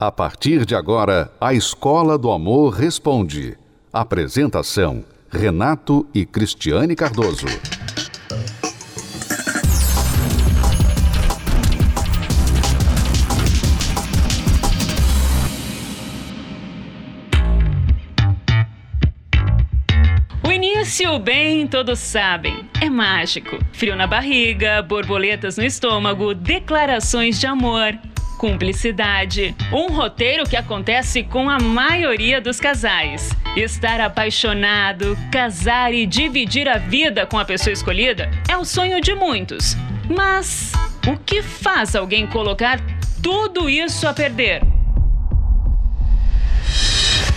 A partir de agora, a Escola do Amor Responde. Apresentação: Renato e Cristiane Cardoso. O início, bem, todos sabem, é mágico. Frio na barriga, borboletas no estômago, declarações de amor cumplicidade. Um roteiro que acontece com a maioria dos casais. Estar apaixonado, casar e dividir a vida com a pessoa escolhida é o sonho de muitos. Mas o que faz alguém colocar tudo isso a perder?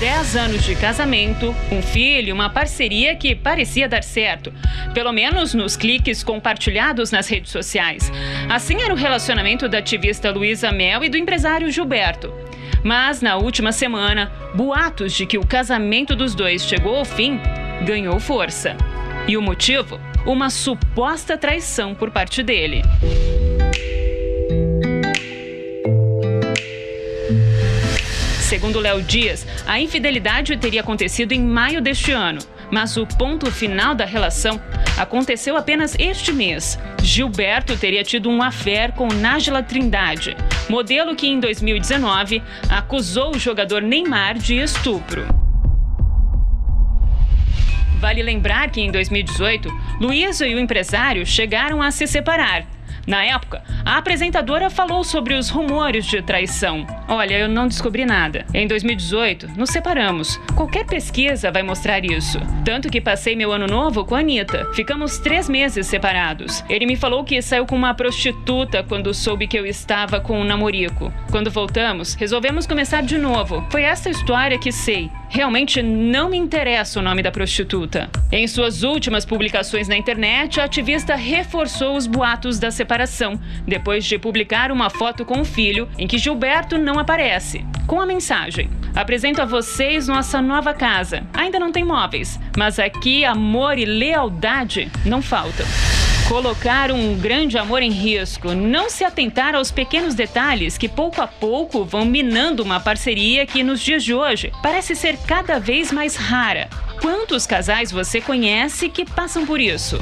10 anos de casamento, um filho, uma parceria que parecia dar certo, pelo menos nos cliques compartilhados nas redes sociais. Assim era o relacionamento da ativista Luísa Mel e do empresário Gilberto. Mas na última semana, boatos de que o casamento dos dois chegou ao fim ganhou força. E o motivo? Uma suposta traição por parte dele. Segundo Léo Dias, a infidelidade teria acontecido em maio deste ano, mas o ponto final da relação aconteceu apenas este mês. Gilberto teria tido um affair com Nájila Trindade, modelo que em 2019 acusou o jogador Neymar de estupro. Vale lembrar que em 2018, Luísa e o empresário chegaram a se separar na época, a apresentadora falou sobre os rumores de traição. Olha, eu não descobri nada. Em 2018, nos separamos. Qualquer pesquisa vai mostrar isso. Tanto que passei meu ano novo com a Anitta. Ficamos três meses separados. Ele me falou que saiu com uma prostituta quando soube que eu estava com um namorico. Quando voltamos, resolvemos começar de novo. Foi essa história que sei. Realmente não me interessa o nome da prostituta. Em suas últimas publicações na internet, a ativista reforçou os boatos da separação, depois de publicar uma foto com o filho em que Gilberto não aparece, com a mensagem: Apresento a vocês nossa nova casa. Ainda não tem móveis, mas aqui amor e lealdade não faltam colocar um grande amor em risco, não se atentar aos pequenos detalhes que pouco a pouco vão minando uma parceria que nos dias de hoje parece ser cada vez mais rara. Quantos casais você conhece que passam por isso?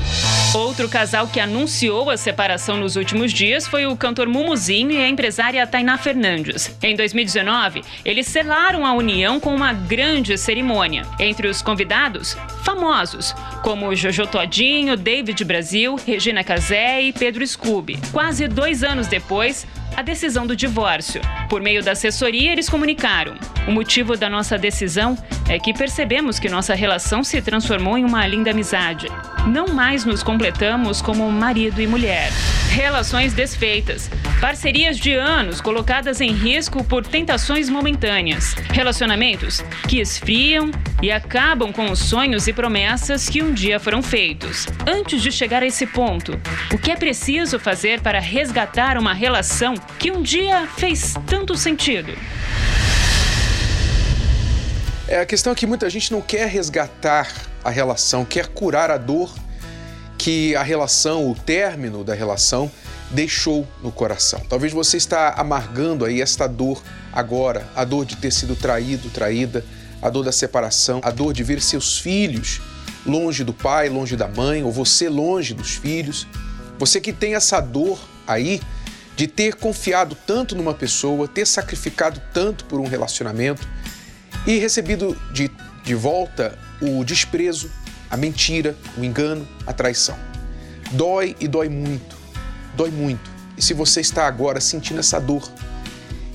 Outro casal que anunciou a separação nos últimos dias foi o cantor Mumuzinho e a empresária Tainá Fernandes. Em 2019, eles selaram a união com uma grande cerimônia. Entre os convidados, famosos, como Jojo Todinho, David Brasil, Regina Casé e Pedro Scooby. Quase dois anos depois, a decisão do divórcio. Por meio da assessoria, eles comunicaram: o motivo da nossa decisão é que percebemos que nossa relação se transformou em uma linda amizade. Não mais nos completamos como marido e mulher. Relações desfeitas, parcerias de anos colocadas em risco por tentações momentâneas, relacionamentos que esfriam e acabam com os sonhos e promessas que um dia foram feitos. Antes de chegar a esse ponto, o que é preciso fazer para resgatar uma relação que um dia fez tanto sentido? É, a questão é que muita gente não quer resgatar a relação, quer curar a dor que a relação, o término da relação, deixou no coração. Talvez você está amargando aí esta dor agora, a dor de ter sido traído, traída, a dor da separação, a dor de ver seus filhos longe do pai, longe da mãe, ou você longe dos filhos. Você que tem essa dor aí de ter confiado tanto numa pessoa, ter sacrificado tanto por um relacionamento e recebido de, de volta o desprezo, a mentira, o engano, a traição. Dói e dói muito, dói muito. E se você está agora sentindo essa dor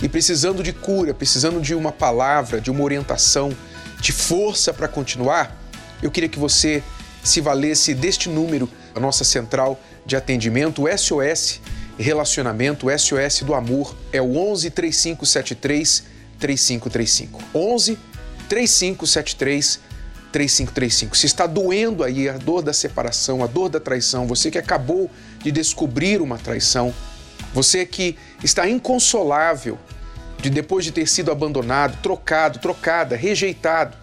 e precisando de cura, precisando de uma palavra, de uma orientação, de força para continuar, eu queria que você se valesse deste número, a nossa central de atendimento, o SOS Relacionamento, SOS do Amor, é o 11 3573 3535. 11 3573 3535. Se está doendo aí a dor da separação, a dor da traição, você que acabou de descobrir uma traição, você que está inconsolável de depois de ter sido abandonado, trocado, trocada, rejeitado,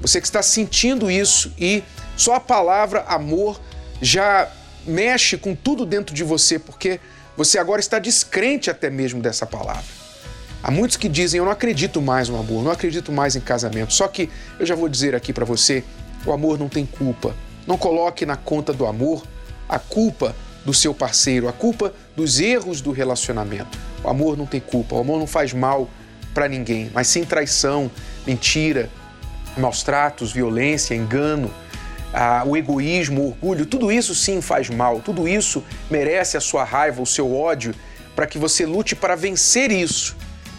você que está sentindo isso e só a palavra amor já mexe com tudo dentro de você, porque você agora está descrente até mesmo dessa palavra. Há muitos que dizem: Eu não acredito mais no amor, não acredito mais em casamento. Só que eu já vou dizer aqui para você: o amor não tem culpa. Não coloque na conta do amor a culpa do seu parceiro, a culpa dos erros do relacionamento. O amor não tem culpa, o amor não faz mal para ninguém, mas sim traição, mentira, maus tratos, violência, engano, ah, o egoísmo, o orgulho, tudo isso sim faz mal, tudo isso merece a sua raiva, o seu ódio, para que você lute para vencer isso.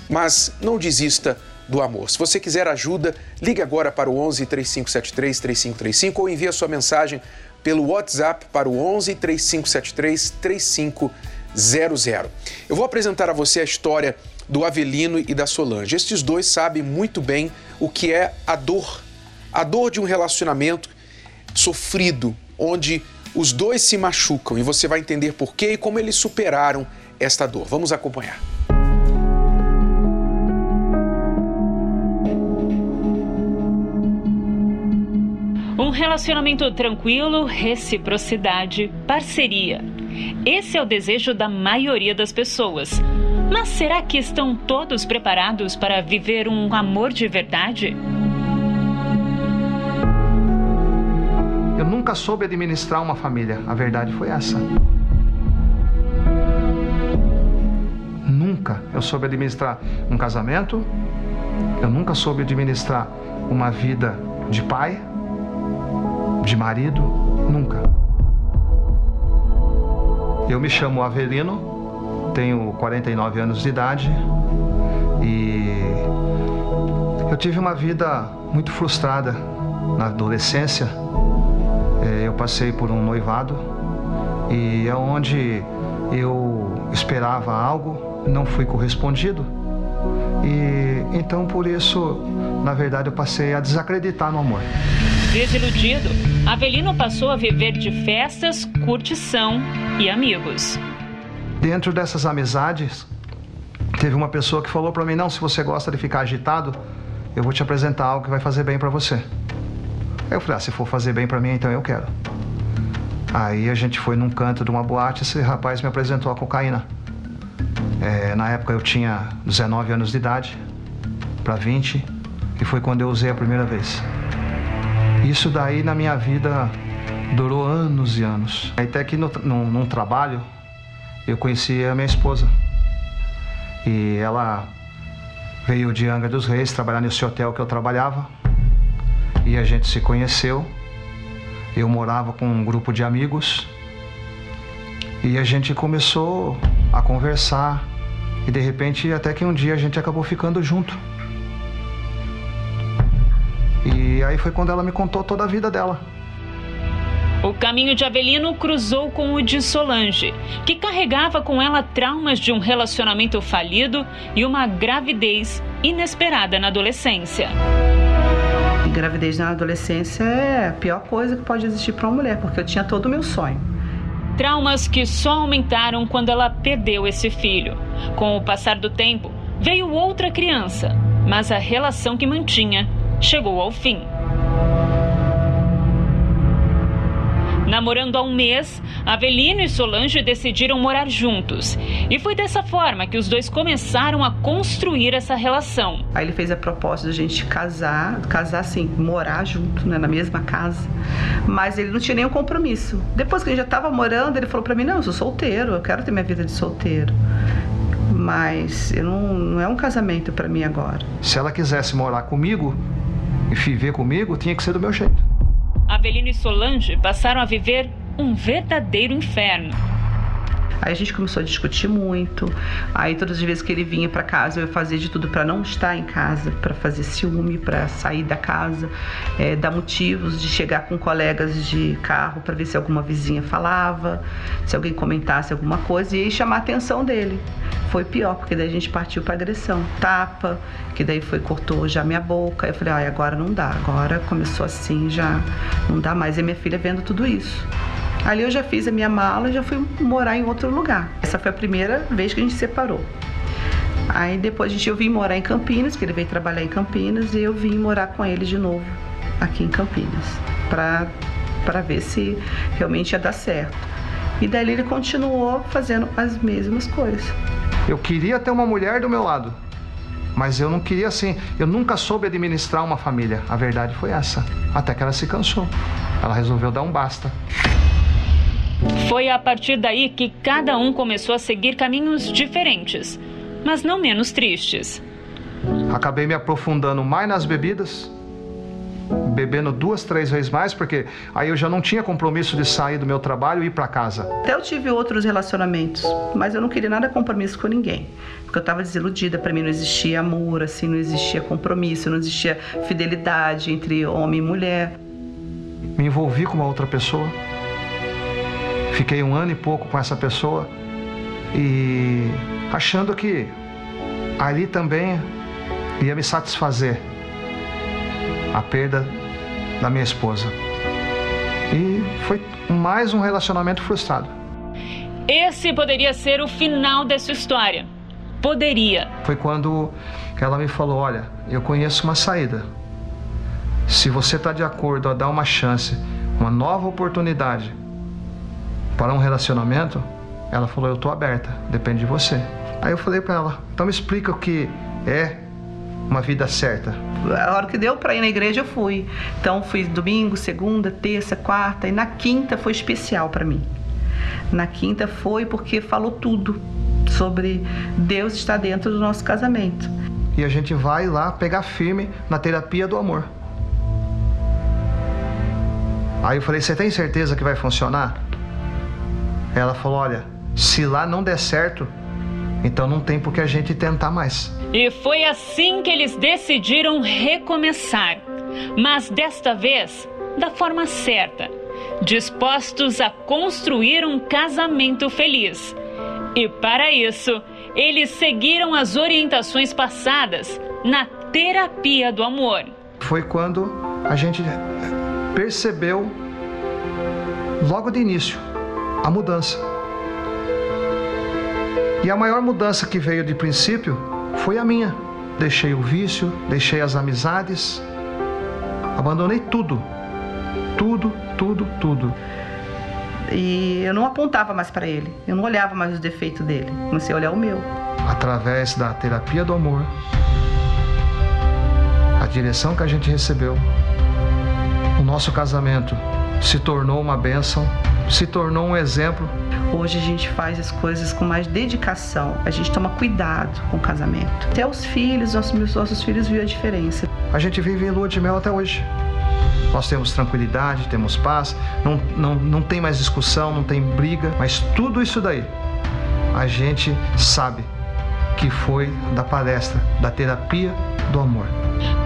Mas não desista do amor. Se você quiser ajuda, ligue agora para o 11 3573 3535 ou envie a sua mensagem pelo WhatsApp para o 11 3573 3500. Eu vou apresentar a você a história do Avelino e da Solange. Estes dois sabem muito bem o que é a dor. A dor de um relacionamento sofrido, onde os dois se machucam e você vai entender por quê e como eles superaram esta dor. Vamos acompanhar. Um relacionamento tranquilo, reciprocidade, parceria. Esse é o desejo da maioria das pessoas. Mas será que estão todos preparados para viver um amor de verdade? Eu nunca soube administrar uma família, a verdade foi essa. Nunca eu soube administrar um casamento, eu nunca soube administrar uma vida de pai, de marido, nunca. Eu me chamo Avelino, tenho 49 anos de idade e eu tive uma vida muito frustrada na adolescência. Passei por um noivado e é onde eu esperava algo, não fui correspondido. E então por isso, na verdade, eu passei a desacreditar no amor. Desiludido, Avelino passou a viver de festas, curtição e amigos. Dentro dessas amizades, teve uma pessoa que falou para mim: "Não, se você gosta de ficar agitado, eu vou te apresentar algo que vai fazer bem para você". Aí eu falei: ah, "Se for fazer bem para mim, então eu quero". Aí a gente foi num canto de uma boate, esse rapaz me apresentou a cocaína. É, na época eu tinha 19 anos de idade para 20 e foi quando eu usei a primeira vez. Isso daí na minha vida durou anos e anos. Até que no, no, num trabalho eu conheci a minha esposa. E ela veio de Angra dos Reis trabalhar nesse hotel que eu trabalhava. E a gente se conheceu. Eu morava com um grupo de amigos. E a gente começou a conversar. E de repente, até que um dia a gente acabou ficando junto. E aí foi quando ela me contou toda a vida dela. O caminho de Avelino cruzou com o de Solange, que carregava com ela traumas de um relacionamento falido e uma gravidez inesperada na adolescência. Gravidez na adolescência é a pior coisa que pode existir para uma mulher, porque eu tinha todo o meu sonho. Traumas que só aumentaram quando ela perdeu esse filho. Com o passar do tempo, veio outra criança, mas a relação que mantinha chegou ao fim. Namorando há um mês, Avelino e Solange decidiram morar juntos. E foi dessa forma que os dois começaram a construir essa relação. Aí ele fez a proposta de a gente casar, casar assim, morar junto, né, na mesma casa. Mas ele não tinha nenhum compromisso. Depois que a gente já estava morando, ele falou para mim: Não, eu sou solteiro, eu quero ter minha vida de solteiro mas não, não é um casamento para mim agora. Se ela quisesse morar comigo e viver comigo, tinha que ser do meu jeito. Avelino e Solange passaram a viver um verdadeiro inferno. Aí a gente começou a discutir muito. Aí todas as vezes que ele vinha para casa, eu fazia de tudo para não estar em casa, para fazer ciúme, para sair da casa, é, dar motivos de chegar com colegas de carro para ver se alguma vizinha falava, se alguém comentasse alguma coisa e chamar a atenção dele. Foi pior, porque daí a gente partiu para agressão, tapa, que daí foi cortou já minha boca. Eu falei, ah, agora não dá, agora começou assim, já não dá mais. E minha filha vendo tudo isso. Ali eu já fiz a minha mala e já fui morar em outro lugar. Essa foi a primeira vez que a gente se separou. Aí depois a gente, eu vim morar em Campinas, que ele veio trabalhar em Campinas, e eu vim morar com ele de novo aqui em Campinas, para ver se realmente ia dar certo. E daí ele continuou fazendo as mesmas coisas. Eu queria ter uma mulher do meu lado, Mas eu não queria assim, eu nunca soube administrar uma família. A verdade foi essa. Até que ela se cansou. Ela resolveu dar um basta. Foi a partir daí que cada um começou a seguir caminhos diferentes, mas não menos tristes. Acabei me aprofundando mais nas bebidas, bebendo duas, três vezes mais, porque aí eu já não tinha compromisso de sair do meu trabalho e ir para casa. Até eu tive outros relacionamentos, mas eu não queria nada compromisso com ninguém, porque eu estava desiludida. Para mim não existia amor, assim, não existia compromisso, não existia fidelidade entre homem e mulher. Me envolvi com uma outra pessoa, fiquei um ano e pouco com essa pessoa e achando que ali também ia me satisfazer a perda da minha esposa. E foi mais um relacionamento frustrado. Esse poderia ser o final dessa história. Poderia. Foi quando ela me falou: Olha, eu conheço uma saída. Se você está de acordo a dar uma chance, uma nova oportunidade para um relacionamento, ela falou: Eu estou aberta, depende de você. Aí eu falei para ela: Então me explica o que é uma vida certa? A hora que deu para ir na igreja eu fui. Então fui domingo, segunda, terça, quarta e na quinta foi especial para mim. Na quinta foi porque falou tudo sobre Deus estar dentro do nosso casamento. E a gente vai lá pegar firme na terapia do amor. Aí eu falei: "Você tem certeza que vai funcionar?" Ela falou: "Olha, se lá não der certo, então não tem por que a gente tentar mais." E foi assim que eles decidiram recomeçar, mas desta vez da forma certa, dispostos a construir um casamento feliz. E para isso, eles seguiram as orientações passadas na terapia do amor. Foi quando a gente percebeu, logo de início, a mudança. E a maior mudança que veio de princípio foi a minha. Deixei o vício, deixei as amizades, abandonei tudo. Tudo, tudo, tudo. E eu não apontava mais para ele, eu não olhava mais os defeitos dele, comecei a olhar o meu. Através da terapia do amor, a direção que a gente recebeu, o nosso casamento se tornou uma bênção, se tornou um exemplo Hoje a gente faz as coisas com mais dedicação, a gente toma cuidado com o casamento. Até os filhos, nossos, nossos filhos viram a diferença. A gente vive em lua de mel até hoje. Nós temos tranquilidade, temos paz, não, não, não tem mais discussão, não tem briga, mas tudo isso daí a gente sabe que foi da palestra, da terapia do amor.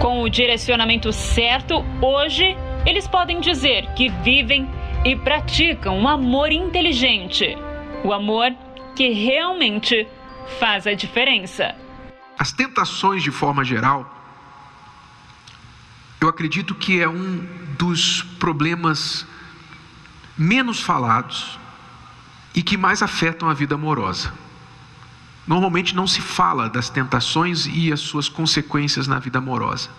Com o direcionamento certo, hoje eles podem dizer que vivem e praticam um amor inteligente, o amor que realmente faz a diferença. As tentações, de forma geral, eu acredito que é um dos problemas menos falados e que mais afetam a vida amorosa. Normalmente não se fala das tentações e as suas consequências na vida amorosa.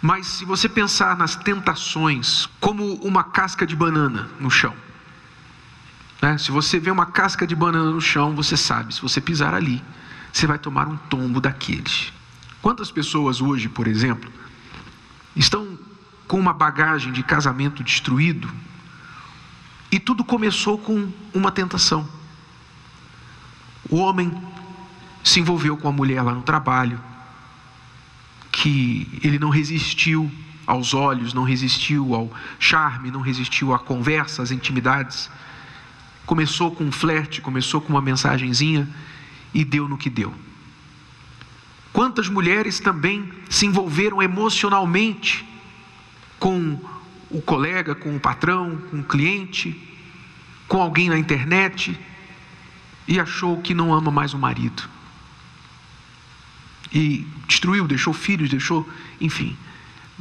Mas se você pensar nas tentações como uma casca de banana no chão, né? se você vê uma casca de banana no chão, você sabe, se você pisar ali, você vai tomar um tombo daqueles. Quantas pessoas hoje, por exemplo, estão com uma bagagem de casamento destruído e tudo começou com uma tentação. O homem se envolveu com a mulher lá no trabalho, que ele não resistiu aos olhos, não resistiu ao charme, não resistiu à conversa, às intimidades. Começou com um flerte, começou com uma mensagenzinha e deu no que deu. Quantas mulheres também se envolveram emocionalmente com o colega, com o patrão, com o cliente, com alguém na internet e achou que não ama mais o marido e destruiu, deixou filhos, deixou, enfim,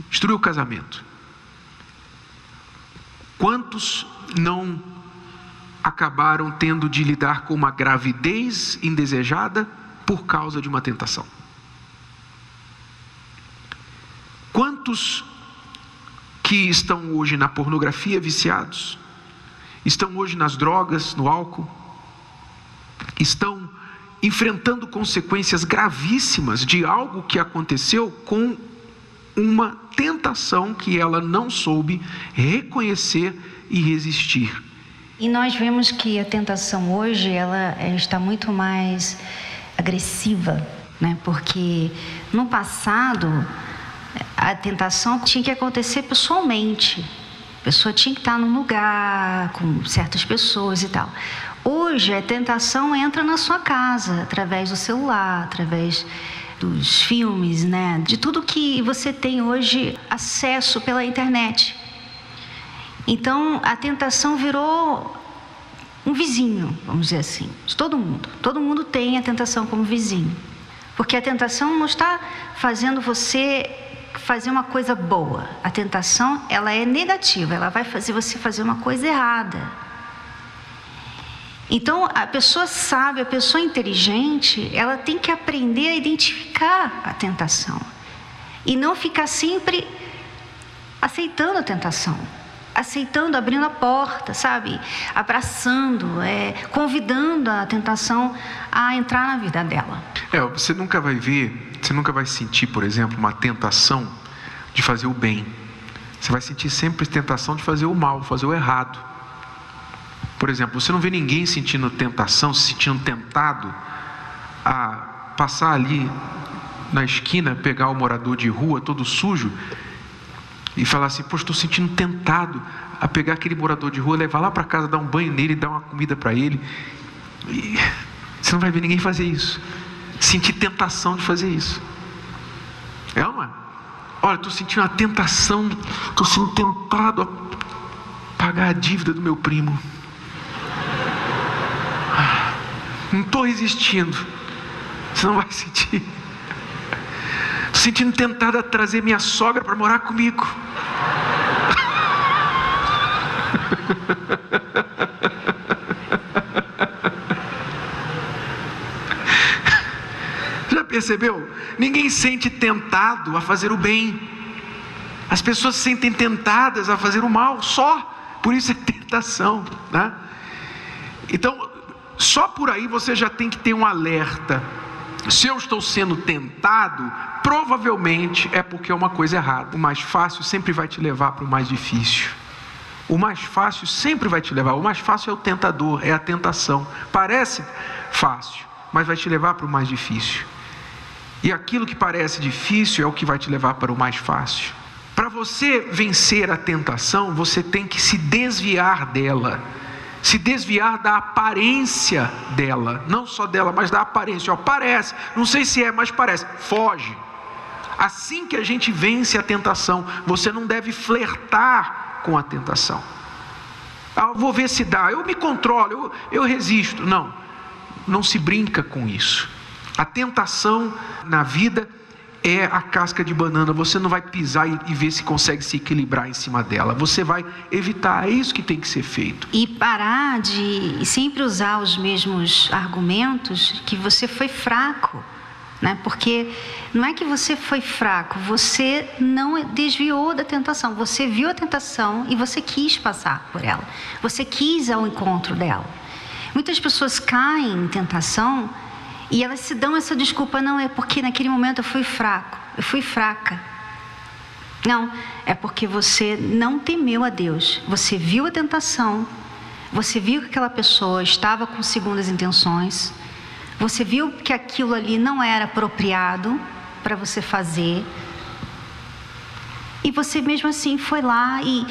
destruiu o casamento. Quantos não acabaram tendo de lidar com uma gravidez indesejada por causa de uma tentação? Quantos que estão hoje na pornografia viciados, estão hoje nas drogas, no álcool, estão enfrentando consequências gravíssimas de algo que aconteceu com uma tentação que ela não soube reconhecer e resistir. E nós vemos que a tentação hoje ela, ela está muito mais agressiva, né? Porque no passado a tentação tinha que acontecer pessoalmente. A pessoa tinha que estar num lugar com certas pessoas e tal. Hoje a tentação entra na sua casa através do celular, através dos filmes, né? De tudo que você tem hoje acesso pela internet. Então a tentação virou um vizinho, vamos dizer assim, de todo mundo. Todo mundo tem a tentação como vizinho. Porque a tentação não está fazendo você fazer uma coisa boa. A tentação, ela é negativa, ela vai fazer você fazer uma coisa errada. Então, a pessoa sábia, a pessoa inteligente, ela tem que aprender a identificar a tentação e não ficar sempre aceitando a tentação, aceitando, abrindo a porta, sabe? Abraçando, é, convidando a tentação a entrar na vida dela. É, você nunca vai ver, você nunca vai sentir, por exemplo, uma tentação de fazer o bem. Você vai sentir sempre tentação de fazer o mal, fazer o errado. Por exemplo, você não vê ninguém sentindo tentação, se sentindo tentado a passar ali na esquina, pegar o morador de rua todo sujo e falar assim: Poxa, estou sentindo tentado a pegar aquele morador de rua, levar lá para casa, dar um banho nele, dar uma comida para ele. E você não vai ver ninguém fazer isso. Sentir tentação de fazer isso. É uma? Olha, estou sentindo a tentação, estou sendo tentado a pagar a dívida do meu primo. Não estou resistindo. Você não vai sentir. Estou sentindo tentado a trazer minha sogra para morar comigo. Já percebeu? Ninguém sente tentado a fazer o bem. As pessoas se sentem tentadas a fazer o mal só. Por isso é tentação, né? Então, só por aí você já tem que ter um alerta. Se eu estou sendo tentado, provavelmente é porque é uma coisa errada. O mais fácil sempre vai te levar para o mais difícil. O mais fácil sempre vai te levar. O mais fácil é o tentador, é a tentação. Parece fácil, mas vai te levar para o mais difícil. E aquilo que parece difícil é o que vai te levar para o mais fácil. Para você vencer a tentação, você tem que se desviar dela se desviar da aparência dela, não só dela, mas da aparência. Ó, parece, não sei se é, mas parece. Foge. Assim que a gente vence a tentação, você não deve flertar com a tentação. Ah, vou ver se dá, eu me controlo, eu, eu resisto. Não, não se brinca com isso. A tentação na vida é a casca de banana, você não vai pisar e, ver se consegue se equilibrar em cima dela, você vai evitar, é isso que tem que ser feito. E parar de sempre usar os mesmos argumentos que você foi fraco, né? porque não é que você foi fraco, você não desviou da tentação, você viu a tentação e você quis passar por ela, você quis ao encontro dela. Muitas pessoas caem em tentação e elas se dão essa desculpa, não, é porque naquele momento eu fui fraco, eu fui fraca. Não, é porque você não temeu a Deus. Você viu a tentação, você viu que aquela pessoa estava com segundas intenções, você viu que aquilo ali não era apropriado para você fazer, e você mesmo assim foi lá e,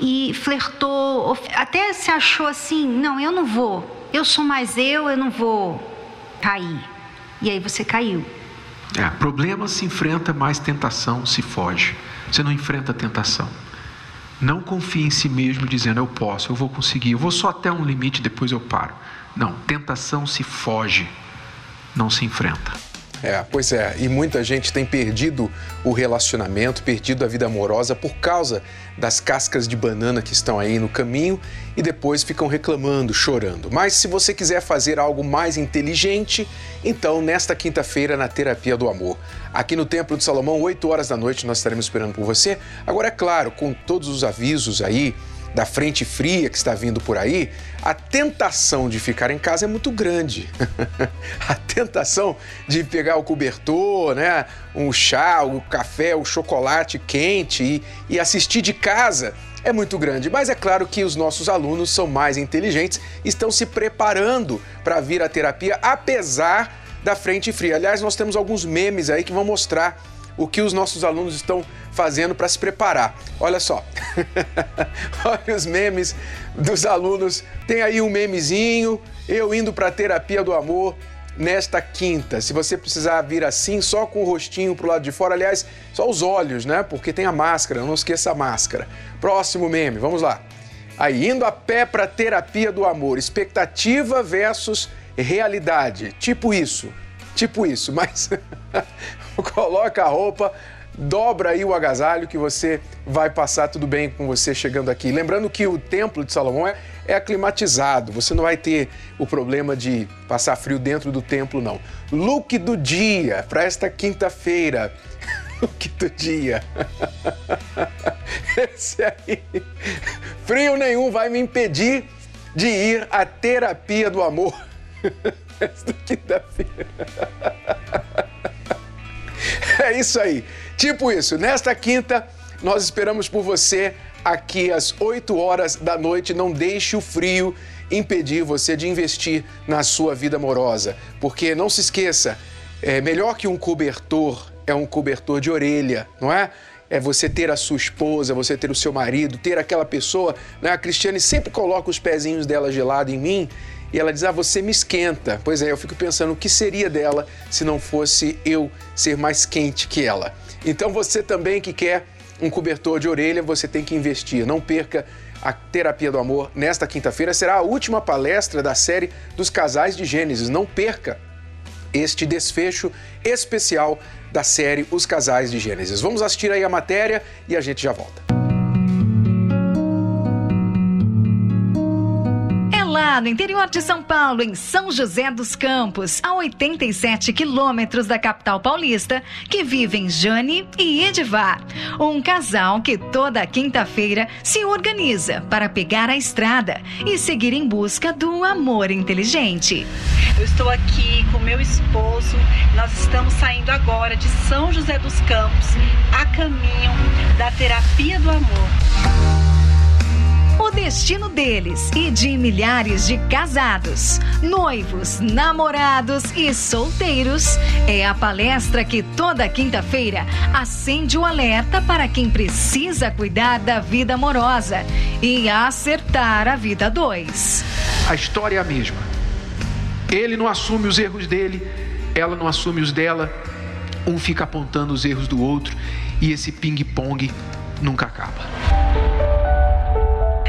e flertou, até se achou assim: não, eu não vou, eu sou mais eu, eu não vou cair. E aí você caiu. É, problema se enfrenta, mais tentação se foge. Você não enfrenta a tentação. Não confie em si mesmo dizendo eu posso, eu vou conseguir, eu vou só até um limite, depois eu paro. Não, tentação se foge, não se enfrenta. É, pois é, e muita gente tem perdido o relacionamento, perdido a vida amorosa por causa das cascas de banana que estão aí no caminho e depois ficam reclamando, chorando. Mas se você quiser fazer algo mais inteligente, então nesta quinta-feira na Terapia do Amor, aqui no Templo de Salomão, 8 horas da noite, nós estaremos esperando por você. Agora, é claro, com todos os avisos aí da frente fria que está vindo por aí, a tentação de ficar em casa é muito grande. a tentação de pegar o cobertor, né, um chá, o um café, o um chocolate quente e, e assistir de casa é muito grande. Mas é claro que os nossos alunos são mais inteligentes, estão se preparando para vir à terapia, apesar da frente fria. Aliás, nós temos alguns memes aí que vão mostrar o que os nossos alunos estão fazendo para se preparar. Olha só. Olha os memes dos alunos. Tem aí um memezinho, eu indo para a terapia do amor nesta quinta. Se você precisar vir assim, só com o rostinho pro lado de fora, aliás, só os olhos, né? Porque tem a máscara, não esqueça a máscara. Próximo meme, vamos lá. Aí, indo a pé para terapia do amor, expectativa versus realidade. Tipo isso, tipo isso, mas coloca a roupa, dobra aí o agasalho que você vai passar tudo bem com você chegando aqui. Lembrando que o Templo de Salomão é, é aclimatizado, você não vai ter o problema de passar frio dentro do templo, não. Look do dia para esta quinta-feira. Look do dia. Esse aí. Frio nenhum vai me impedir de ir à terapia do amor. Esta quinta-feira. É isso aí. Tipo isso. Nesta quinta, nós esperamos por você aqui às 8 horas da noite. Não deixe o frio impedir você de investir na sua vida amorosa. Porque não se esqueça, é melhor que um cobertor é um cobertor de orelha, não é? É você ter a sua esposa, você ter o seu marido, ter aquela pessoa. Né? A Cristiane sempre coloca os pezinhos dela gelado em mim e ela diz: Ah, você me esquenta. Pois é, eu fico pensando o que seria dela se não fosse eu ser mais quente que ela. Então você também que quer um cobertor de orelha, você tem que investir. Não perca a Terapia do Amor nesta quinta-feira. Será a última palestra da série dos casais de Gênesis. Não perca este desfecho especial da série Os Casais de Gênesis. Vamos assistir aí a matéria e a gente já volta. Lá no interior de São Paulo, em São José dos Campos, a 87 quilômetros da capital paulista, que vivem Jane e Edivar. Um casal que toda quinta-feira se organiza para pegar a estrada e seguir em busca do amor inteligente. Eu estou aqui com meu esposo, nós estamos saindo agora de São José dos Campos a caminho da terapia do amor. O destino deles e de milhares de casados, noivos, namorados e solteiros é a palestra que toda quinta-feira acende o alerta para quem precisa cuidar da vida amorosa e acertar a vida dois. A história é a mesma. Ele não assume os erros dele, ela não assume os dela, um fica apontando os erros do outro e esse ping-pong nunca acaba.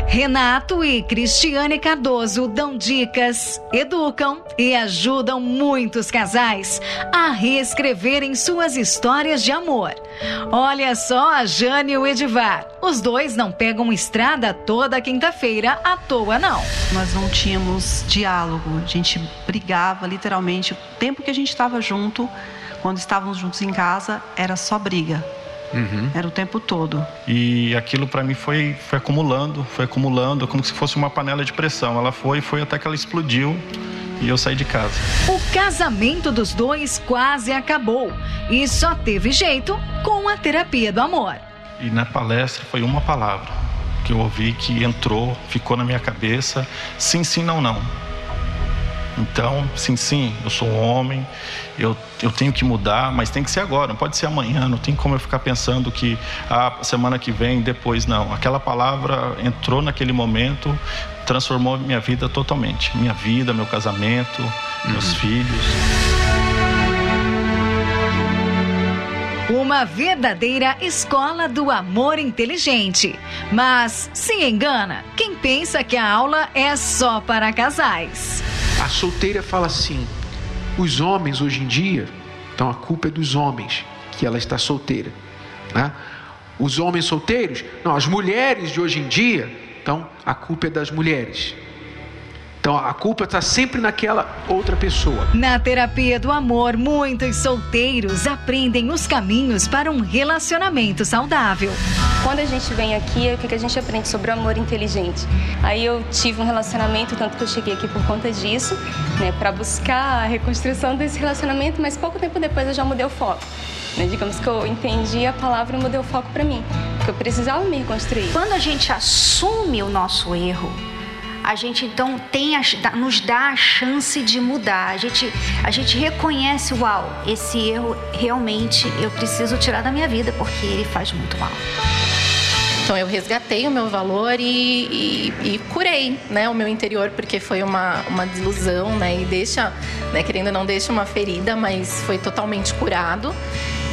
Renato e Cristiane Cardoso dão dicas, educam e ajudam muitos casais a reescreverem suas histórias de amor. Olha só a Jane e o Edivar. Os dois não pegam estrada toda quinta-feira à toa, não. Nós não tínhamos diálogo, a gente brigava literalmente. O tempo que a gente estava junto, quando estávamos juntos em casa, era só briga. Uhum. Era o tempo todo. E aquilo para mim foi, foi acumulando, foi acumulando, como se fosse uma panela de pressão. Ela foi, foi até que ela explodiu e eu saí de casa. O casamento dos dois quase acabou e só teve jeito com a terapia do amor. E na palestra foi uma palavra que eu ouvi que entrou, ficou na minha cabeça: sim, sim, não, não. Então, sim, sim, eu sou um homem, eu, eu tenho que mudar, mas tem que ser agora, não pode ser amanhã, não tem como eu ficar pensando que a ah, semana que vem, depois não. Aquela palavra entrou naquele momento, transformou minha vida totalmente. Minha vida, meu casamento, uhum. meus filhos. Uma verdadeira escola do amor inteligente. Mas se engana quem pensa que a aula é só para casais. A solteira fala assim: os homens hoje em dia, então a culpa é dos homens que ela está solteira. Né? Os homens solteiros, não, as mulheres de hoje em dia, então a culpa é das mulheres. Então a culpa está sempre naquela outra pessoa. Na terapia do amor, muitos solteiros aprendem os caminhos para um relacionamento saudável. quando a gente vem aqui, o que a gente aprende sobre o amor inteligente? Aí eu tive um relacionamento, tanto que eu cheguei aqui por conta disso, né, para buscar a reconstrução desse relacionamento, mas pouco tempo depois eu já mudei o foco. Né? Digamos que eu entendi a palavra e mudei o foco para mim, porque eu precisava me reconstruir. Quando a gente assume o nosso erro, a gente então tem a, nos dá a chance de mudar. A gente, a gente reconhece, uau, esse erro realmente eu preciso tirar da minha vida porque ele faz muito mal. Então eu resgatei o meu valor e, e, e, curei né, o meu interior, porque foi uma, uma desilusão, né? E deixa, né, querendo ou não, deixa uma ferida, mas foi totalmente curado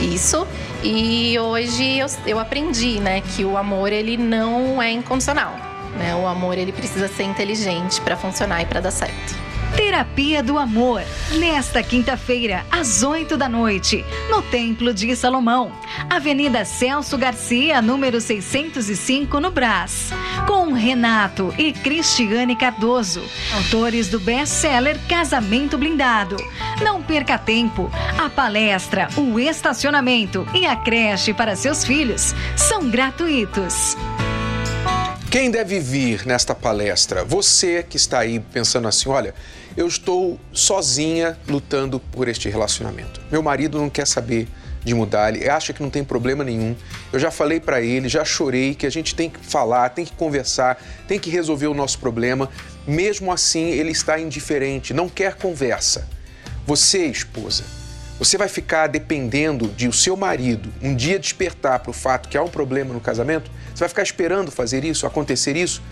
isso. E hoje eu, eu aprendi, né, que o amor ele não é incondicional. Né? O amor ele precisa ser inteligente para funcionar e para dar certo. Terapia do Amor, nesta quinta-feira, às 8 da noite, no Templo de Salomão, Avenida Celso Garcia, número 605, no Brás. Com Renato e Cristiane Cardoso, autores do best-seller Casamento Blindado. Não perca tempo, a palestra, o estacionamento e a creche para seus filhos são gratuitos. Quem deve vir nesta palestra? Você que está aí pensando assim: olha, eu estou sozinha lutando por este relacionamento. Meu marido não quer saber de mudar, ele acha que não tem problema nenhum. Eu já falei para ele, já chorei que a gente tem que falar, tem que conversar, tem que resolver o nosso problema. Mesmo assim, ele está indiferente, não quer conversa. Você, esposa, você vai ficar dependendo de o seu marido um dia despertar para o fato que há um problema no casamento? Você vai ficar esperando fazer isso, acontecer isso?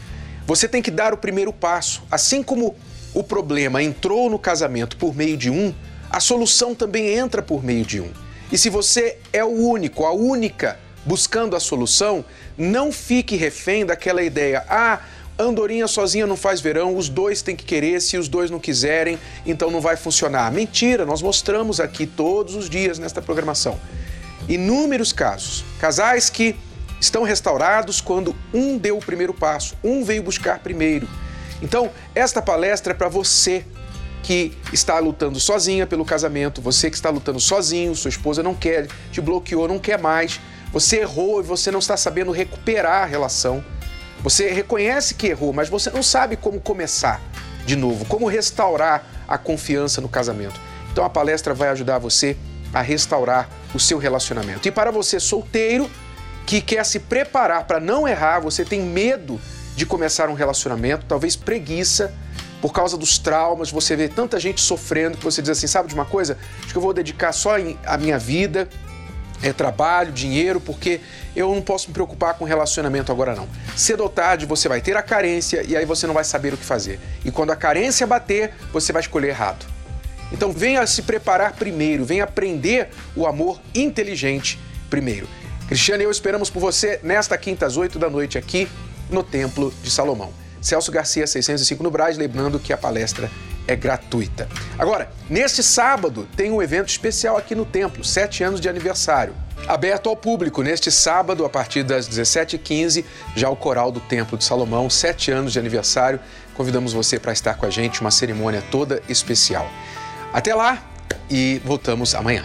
Você tem que dar o primeiro passo. Assim como o problema entrou no casamento por meio de um, a solução também entra por meio de um. E se você é o único, a única buscando a solução, não fique refém daquela ideia: ah, Andorinha sozinha não faz verão, os dois têm que querer, se os dois não quiserem, então não vai funcionar. Mentira, nós mostramos aqui todos os dias nesta programação inúmeros casos. Casais que estão restaurados quando um deu o primeiro passo, um veio buscar primeiro. Então, esta palestra é para você que está lutando sozinha pelo casamento, você que está lutando sozinho, sua esposa não quer, te bloqueou, não quer mais, você errou e você não está sabendo recuperar a relação. Você reconhece que errou, mas você não sabe como começar de novo, como restaurar a confiança no casamento. Então a palestra vai ajudar você a restaurar o seu relacionamento. E para você solteiro, que quer se preparar para não errar, você tem medo de começar um relacionamento, talvez preguiça, por causa dos traumas, você vê tanta gente sofrendo que você diz assim: sabe de uma coisa? Acho que eu vou dedicar só a minha vida, é trabalho, dinheiro, porque eu não posso me preocupar com relacionamento agora não. Cedo ou tarde você vai ter a carência e aí você não vai saber o que fazer. E quando a carência bater, você vai escolher errado. Então venha se preparar primeiro, venha aprender o amor inteligente primeiro. Cristiane e eu esperamos por você nesta quinta às 8 da noite aqui no Templo de Salomão. Celso Garcia 605 no Braz, lembrando que a palestra é gratuita. Agora, neste sábado tem um evento especial aqui no templo, sete anos de aniversário. Aberto ao público neste sábado, a partir das 17h15, já o Coral do Templo de Salomão, sete anos de aniversário. Convidamos você para estar com a gente, uma cerimônia toda especial. Até lá e voltamos amanhã.